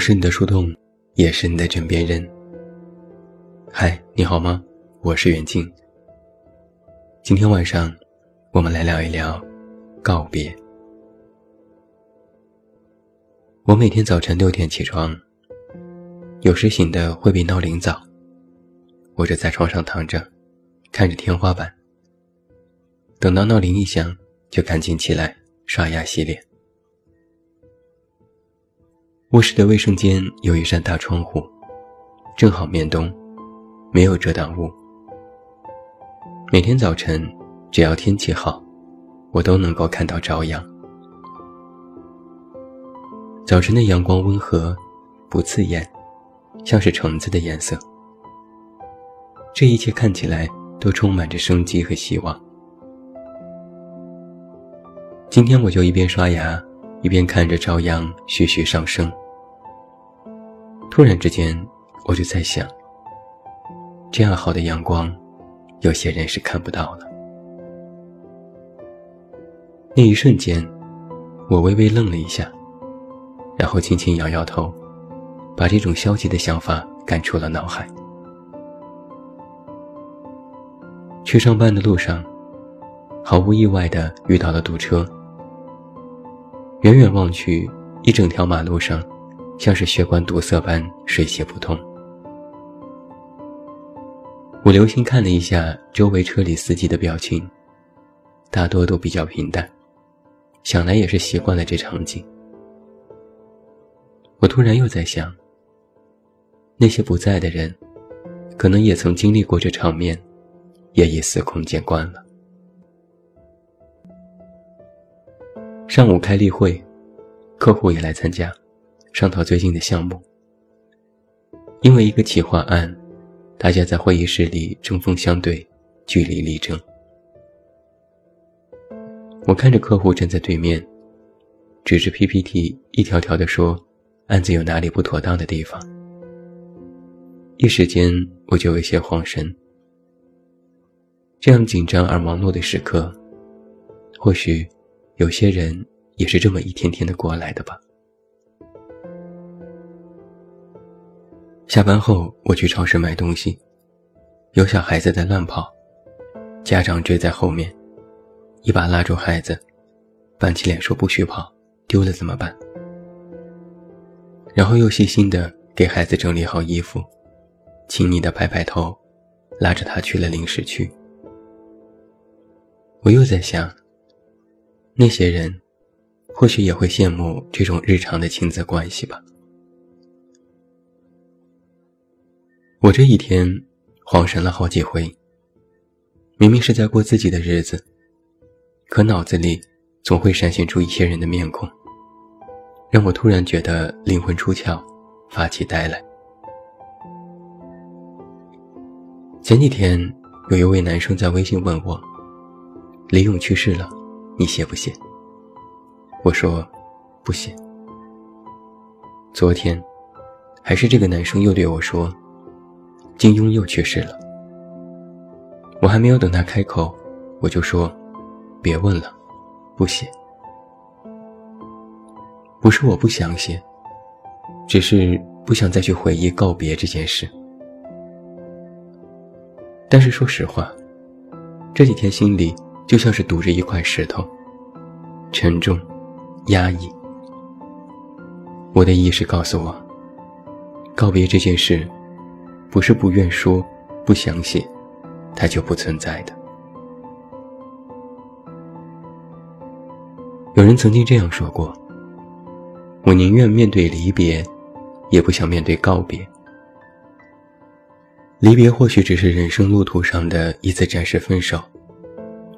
我是你的树洞，也是你的枕边人。嗨，你好吗？我是远静。今天晚上，我们来聊一聊告别。我每天早晨六点起床，有时醒的会比闹铃早。我就在床上躺着，看着天花板。等到闹铃一响，就赶紧起来刷牙洗脸。卧室的卫生间有一扇大窗户，正好面东，没有遮挡物。每天早晨，只要天气好，我都能够看到朝阳。早晨的阳光温和，不刺眼，像是橙子的颜色。这一切看起来都充满着生机和希望。今天我就一边刷牙，一边看着朝阳徐徐上升。突然之间，我就在想：这样好的阳光，有些人是看不到了。那一瞬间，我微微愣了一下，然后轻轻摇摇头，把这种消极的想法赶出了脑海。去上班的路上，毫无意外的遇到了堵车。远远望去，一整条马路上。像是血管堵塞般水泄不通。我留心看了一下周围车里司机的表情，大多都比较平淡，想来也是习惯了这场景。我突然又在想，那些不在的人，可能也曾经历过这场面，也已司空见惯了。上午开例会，客户也来参加。商讨最近的项目，因为一个企划案，大家在会议室里针锋相对，据理力争。我看着客户站在对面，指着 PPT 一条条的说案子有哪里不妥当的地方。一时间我就有些慌神。这样紧张而忙碌的时刻，或许有些人也是这么一天天的过来的吧。下班后，我去超市买东西，有小孩子在乱跑，家长追在后面，一把拉住孩子，板起脸说：“不许跑，丢了怎么办？”然后又细心的给孩子整理好衣服，亲昵的拍拍头，拉着他去了零食区。我又在想，那些人，或许也会羡慕这种日常的亲子关系吧。我这一天恍神了好几回，明明是在过自己的日子，可脑子里总会闪现出一些人的面孔，让我突然觉得灵魂出窍，发起呆来。前几天有一位男生在微信问我：“李勇去世了，你写不写？”我说：“不写。”昨天，还是这个男生又对我说。金庸又去世了，我还没有等他开口，我就说：“别问了，不写。”不是我不想写，只是不想再去回忆告别这件事。但是说实话，这几天心里就像是堵着一块石头，沉重、压抑。我的意识告诉我，告别这件事。不是不愿说，不想写，它就不存在的。有人曾经这样说过：“我宁愿面对离别，也不想面对告别。离别或许只是人生路途上的一次暂时分手，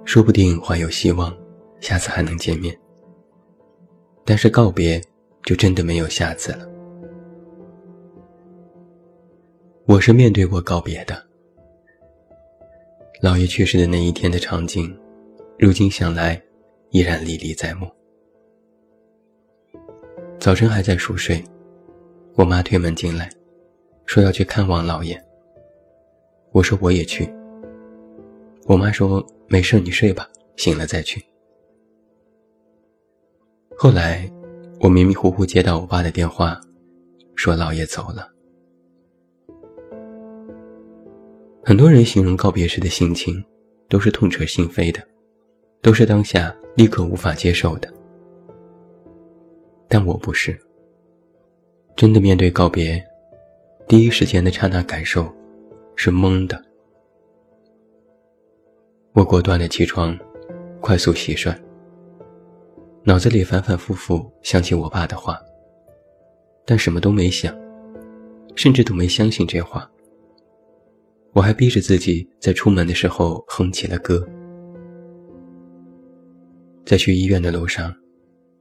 说不定还有希望，下次还能见面。但是告别，就真的没有下次了。”我是面对过告别的，姥爷去世的那一天的场景，如今想来，依然历历在目。早晨还在熟睡，我妈推门进来，说要去看望姥爷。我说我也去。我妈说没事，你睡吧，醒了再去。后来，我迷迷糊糊接到我爸的电话，说姥爷走了。很多人形容告别时的心情，都是痛彻心扉的，都是当下立刻无法接受的。但我不是。真的面对告别，第一时间的刹那感受，是懵的。我果断的起床，快速洗涮，脑子里反反复复想起我爸的话，但什么都没想，甚至都没相信这话。我还逼着自己在出门的时候哼起了歌，在去医院的路上，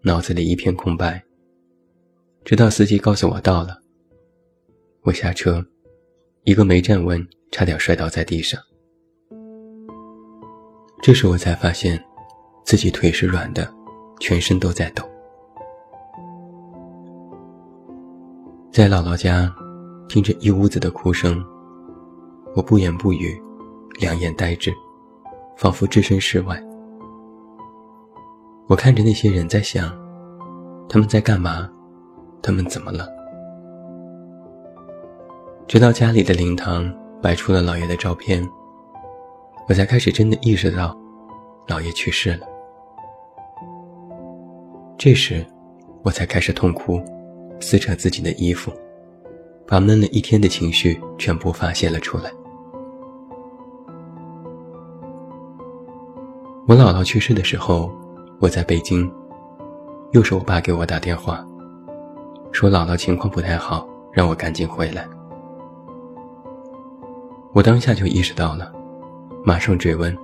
脑子里一片空白。直到司机告诉我到了，我下车，一个没站稳，差点摔倒在地上。这时我才发现，自己腿是软的，全身都在抖。在姥姥家，听着一屋子的哭声，我不言不语，两眼呆滞，仿佛置身事外。我看着那些人在想，他们在干嘛？他们怎么了？直到家里的灵堂摆出了姥爷的照片，我才开始真的意识到，姥爷去世了。这时，我才开始痛哭，撕扯自己的衣服，把闷了一天的情绪全部发泄了出来。我姥姥去世的时候，我在北京，又是我爸给我打电话。说姥姥情况不太好，让我赶紧回来。我当下就意识到了，马上追问。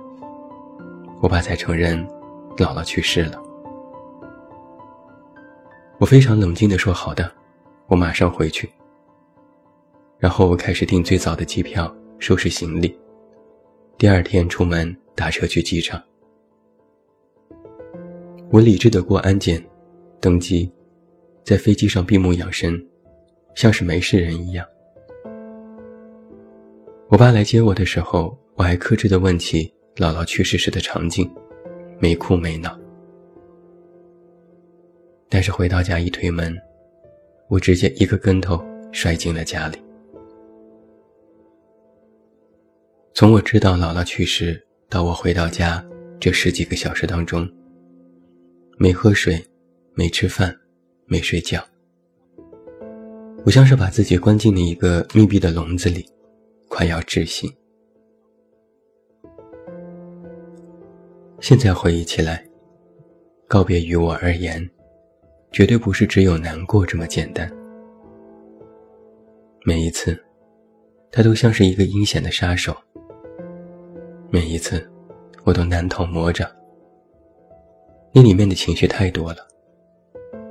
我爸才承认，姥姥去世了。我非常冷静地说：“好的，我马上回去。”然后我开始订最早的机票，收拾行李，第二天出门打车去机场。我理智的过安检，登机。在飞机上闭目养神，像是没事人一样。我爸来接我的时候，我还克制地问起姥姥去世时的场景，没哭没闹。但是回到家一推门，我直接一个跟头摔进了家里。从我知道姥姥去世到我回到家这十几个小时当中，没喝水，没吃饭。没睡觉，我像是把自己关进了一个密闭的笼子里，快要窒息。现在回忆起来，告别于我而言，绝对不是只有难过这么简单。每一次，他都像是一个阴险的杀手。每一次，我都难逃魔掌。那里面的情绪太多了。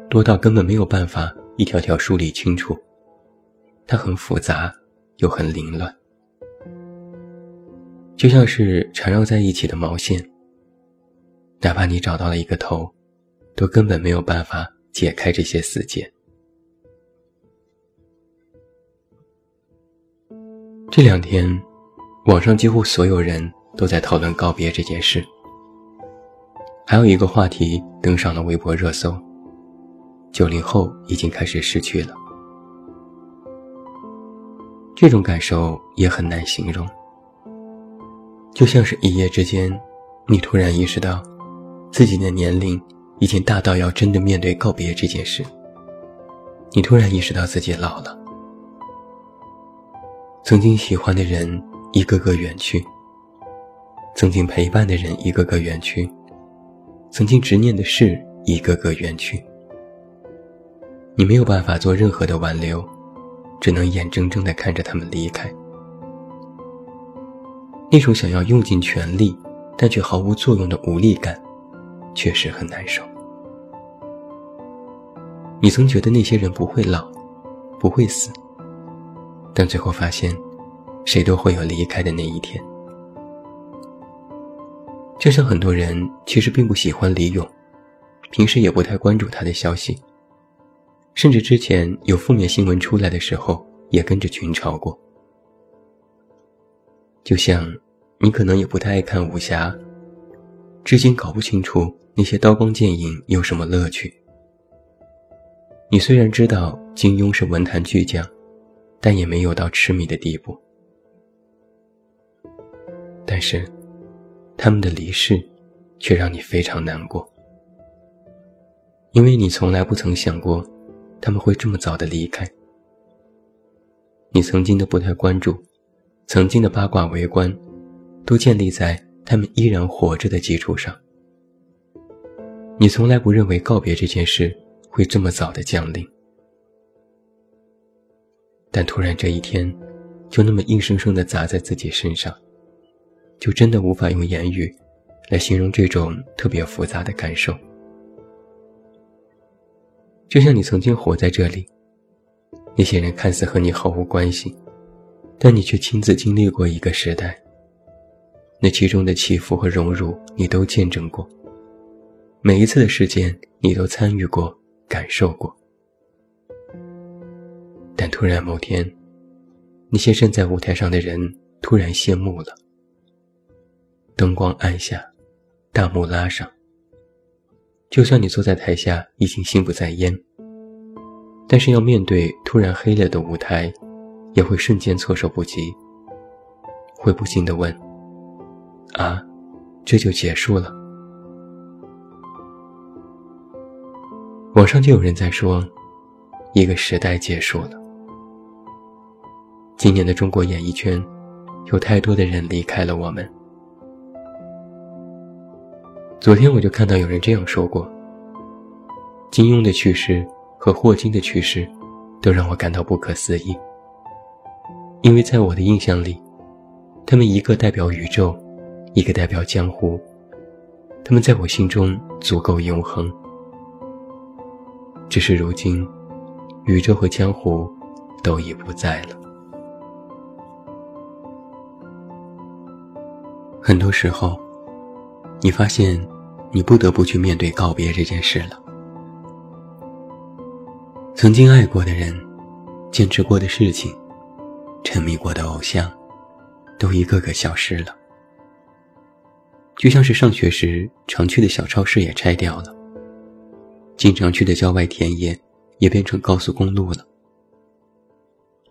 多到根本没有办法一条条梳理清楚，它很复杂，又很凌乱，就像是缠绕在一起的毛线。哪怕你找到了一个头，都根本没有办法解开这些死结。这两天，网上几乎所有人都在讨论告别这件事，还有一个话题登上了微博热搜。九零后已经开始失去了，这种感受也很难形容。就像是一夜之间，你突然意识到，自己的年龄已经大到要真的面对告别这件事。你突然意识到自己老了，曾经喜欢的人一个个远去，曾经陪伴的人一个个远去，曾经执念的事一个个远去。你没有办法做任何的挽留，只能眼睁睁地看着他们离开。那种想要用尽全力，但却毫无作用的无力感，确实很难受。你曾觉得那些人不会老，不会死，但最后发现，谁都会有离开的那一天。就像很多人其实并不喜欢李咏，平时也不太关注他的消息。甚至之前有负面新闻出来的时候，也跟着群嘲过。就像你可能也不太爱看武侠，至今搞不清楚那些刀光剑影有什么乐趣。你虽然知道金庸是文坛巨匠，但也没有到痴迷的地步。但是，他们的离世，却让你非常难过，因为你从来不曾想过，他们会这么早的离开。你曾经的不太关注，曾经的八卦围观，都建立在他们依然活着的基础上。你从来不认为告别这件事会这么早的降临，但突然这一天，就那么硬生生的砸在自己身上，就真的无法用言语来形容这种特别复杂的感受。就像你曾经活在这里，那些人看似和你毫无关系，但你却亲自经历过一个时代，那其中的起伏和荣辱，你都见证过。每一次的事件，你都参与过、感受过，但突然某天，那些站在舞台上的人突然谢幕了，灯光暗下，大幕拉上。就算你坐在台下已经心不在焉，但是要面对突然黑了的舞台，也会瞬间措手不及，会不禁地问：“啊，这就结束了？”网上就有人在说，一个时代结束了。今年的中国演艺圈，有太多的人离开了我们。昨天我就看到有人这样说过：金庸的去世和霍金的去世，都让我感到不可思议。因为在我的印象里，他们一个代表宇宙，一个代表江湖，他们在我心中足够永恒。只是如今，宇宙和江湖都已不在了。很多时候，你发现你不得不去面对告别这件事了。曾经爱过的人，坚持过的事情，沉迷过的偶像，都一个个消失了。就像是上学时常去的小超市也拆掉了。经常去的郊外田野，也变成高速公路了。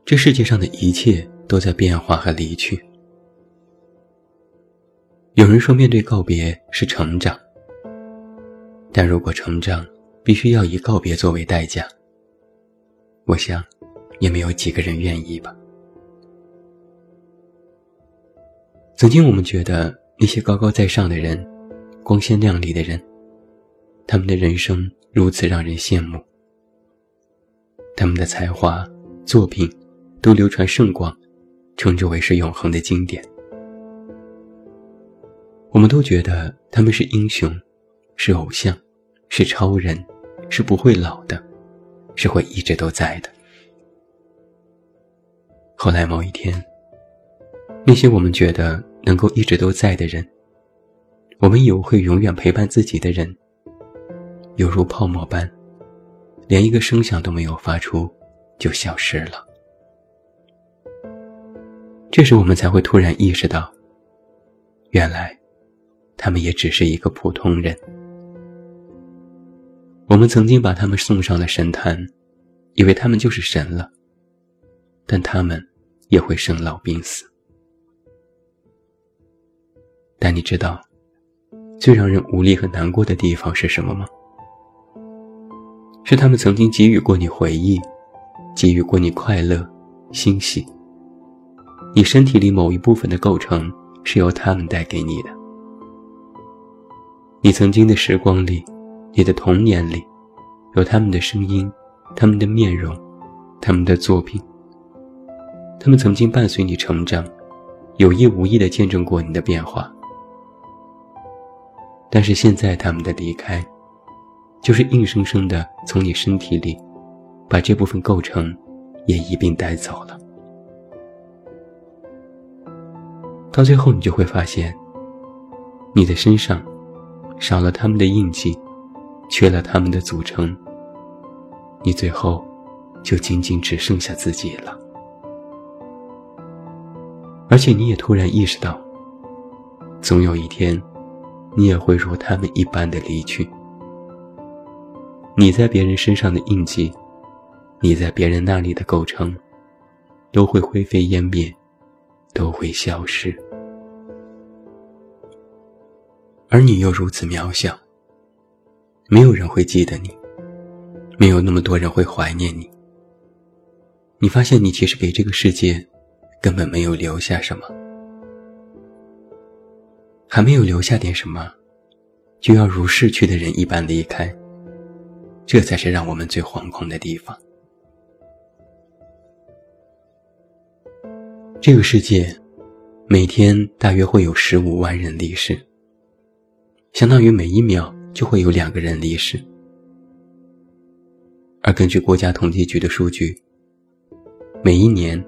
这世界上的一切都在变化和离去。有人说，面对告别是成长，但如果成长必须要以告别作为代价，我想，也没有几个人愿意吧。曾经我们觉得那些高高在上的人，光鲜亮丽的人，他们的人生。如此让人羡慕，他们的才华、作品都流传甚广，称之为是永恒的经典。我们都觉得他们是英雄，是偶像，是超人，是不会老的，是会一直都在的。后来某一天，那些我们觉得能够一直都在的人，我们以为会永远陪伴自己的人。犹如泡沫般，连一个声响都没有发出，就消失了。这时，我们才会突然意识到，原来，他们也只是一个普通人。我们曾经把他们送上了神坛，以为他们就是神了，但他们也会生老病死。但你知道，最让人无力和难过的地方是什么吗？是他们曾经给予过你回忆，给予过你快乐、欣喜。你身体里某一部分的构成是由他们带给你的。你曾经的时光里，你的童年里，有他们的声音、他们的面容、他们的作品。他们曾经伴随你成长，有意无意地见证过你的变化。但是现在他们的离开。就是硬生生的从你身体里，把这部分构成也一并带走了。到最后，你就会发现，你的身上少了他们的印记，缺了他们的组成，你最后就仅仅只剩下自己了。而且，你也突然意识到，总有一天，你也会如他们一般的离去。你在别人身上的印记，你在别人那里的构成，都会灰飞烟灭，都会消失。而你又如此渺小，没有人会记得你，没有那么多人会怀念你。你发现你其实给这个世界根本没有留下什么，还没有留下点什么，就要如逝去的人一般离开，这才是让我们最惶恐的地方。这个世界每天大约会有十五万人离世，相当于每一秒就会有两个人离世。而根据国家统计局的数据。每一年，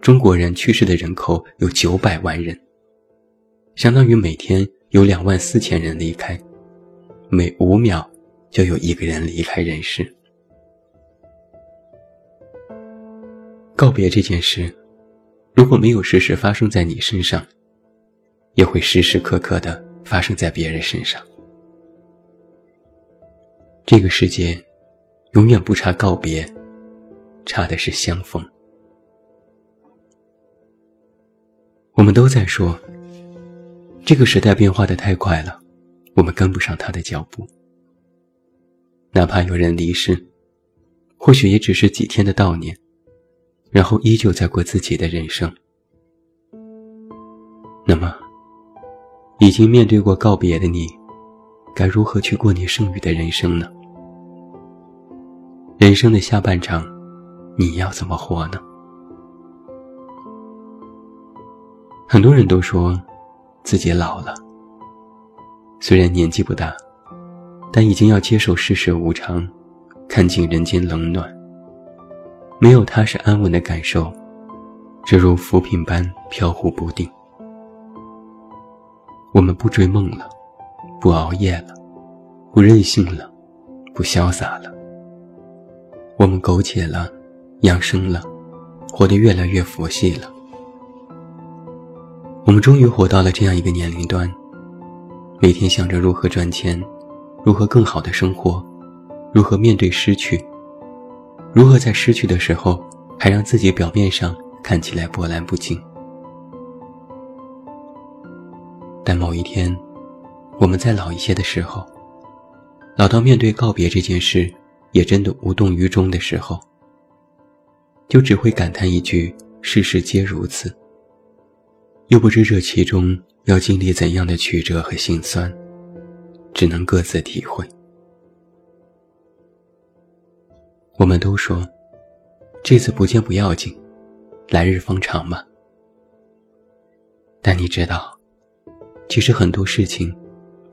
中国人去世的人口有九百万人，相当于每天有两万四千人离开，每五秒就有一个人离开人世。告别这件事，如果没有时时发生在你身上，也会时时刻刻的发生在别人身上。这个世界，永远不差告别，差的是相逢。我们都在说，这个时代变化的太快了，我们跟不上他的脚步。哪怕有人离世，或许也只是几天的悼念，然后依旧在过自己的人生。那么，已经面对过告别的你，该如何去过你剩余的人生呢？人生的下半场，你要怎么活呢？很多人都说，自己老了。虽然年纪不大，但已经要接受世事无常，看尽人间冷暖。没有踏实安稳的感受，只如浮萍般飘忽不定。我们不追梦了，不熬夜了，不任性了，不潇洒了。我们苟且了，养生了，活得越来越佛系了。我们终于活到了这样一个年龄段，每天想着如何赚钱，如何更好的生活，如何面对失去，如何在失去的时候还让自己表面上看起来波澜不惊。在某一天，我们在老一些的时候，老到面对告别这件事也真的无动于衷的时候，就只会感叹一句：“世事皆如此。”又不知这其中要经历怎样的曲折和心酸，只能各自体会。我们都说，这次不见不要紧，来日方长嘛。但你知道，其实很多事情，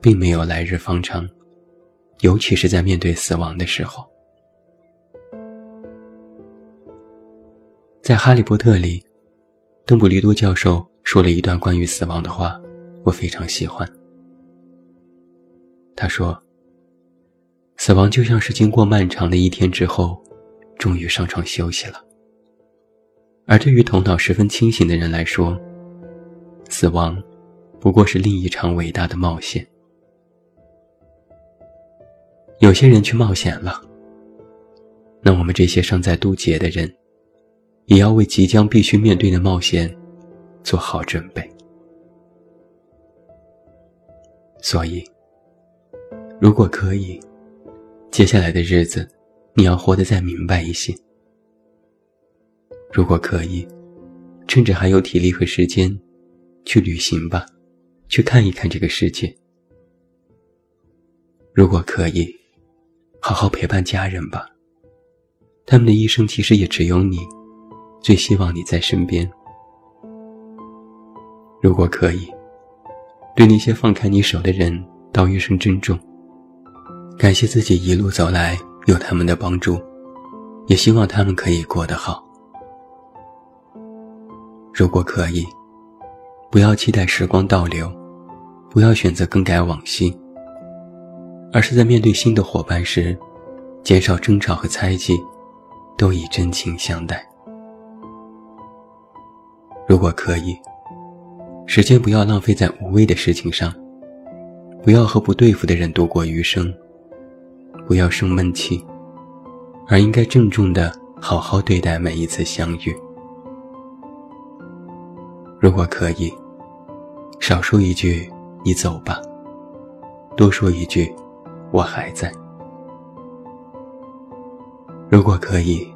并没有来日方长，尤其是在面对死亡的时候。在《哈利波特》里，邓布利多教授。说了一段关于死亡的话，我非常喜欢。他说：“死亡就像是经过漫长的一天之后，终于上床休息了。而对于头脑十分清醒的人来说，死亡不过是另一场伟大的冒险。有些人去冒险了，那我们这些尚在渡劫的人，也要为即将必须面对的冒险。”做好准备。所以，如果可以，接下来的日子，你要活得再明白一些。如果可以，趁着还有体力和时间，去旅行吧，去看一看这个世界。如果可以，好好陪伴家人吧。他们的一生其实也只有你，最希望你在身边。如果可以，对那些放开你手的人道一声珍重，感谢自己一路走来有他们的帮助，也希望他们可以过得好。如果可以，不要期待时光倒流，不要选择更改往昔，而是在面对新的伙伴时，减少争吵和猜忌，都以真情相待。如果可以。时间不要浪费在无谓的事情上，不要和不对付的人度过余生，不要生闷气，而应该郑重的好好对待每一次相遇。如果可以，少说一句“你走吧”，多说一句“我还在”。如果可以，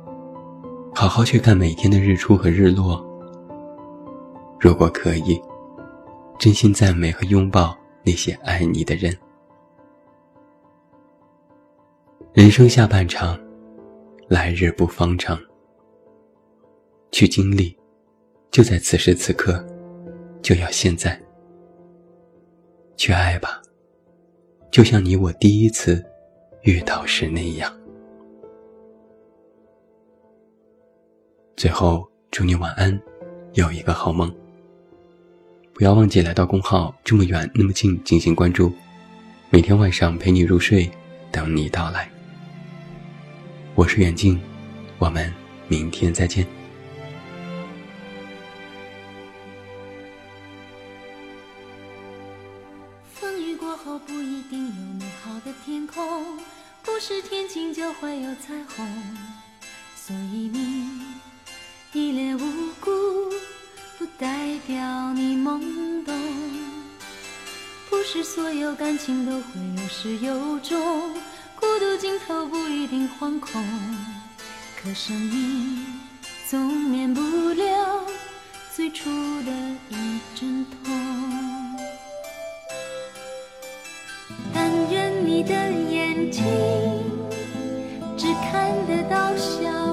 好好去看每天的日出和日落。如果可以，真心赞美和拥抱那些爱你的人。人生下半场，来日不方长。去经历，就在此时此刻，就要现在。去爱吧，就像你我第一次遇到时那样。最后，祝你晚安，有一个好梦。不要忘记来到公号“这么远那么近”进行关注，每天晚上陪你入睡，等你到来。我是远近，我们明天再见。情都会有始有终，孤独尽头不一定惶恐。可生命总免不了最初的一阵痛。但愿你的眼睛只看得到笑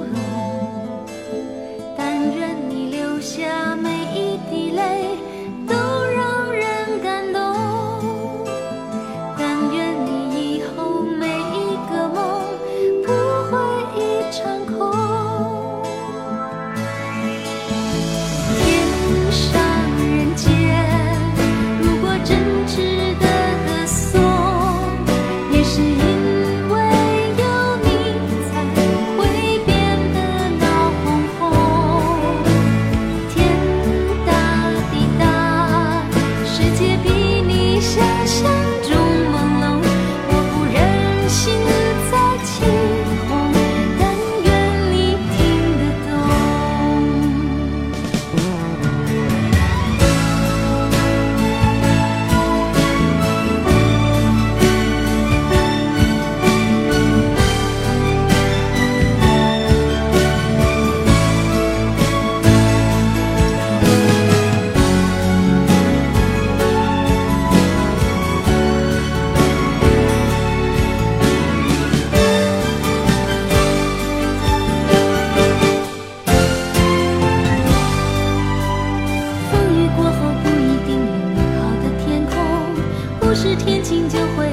是天晴就会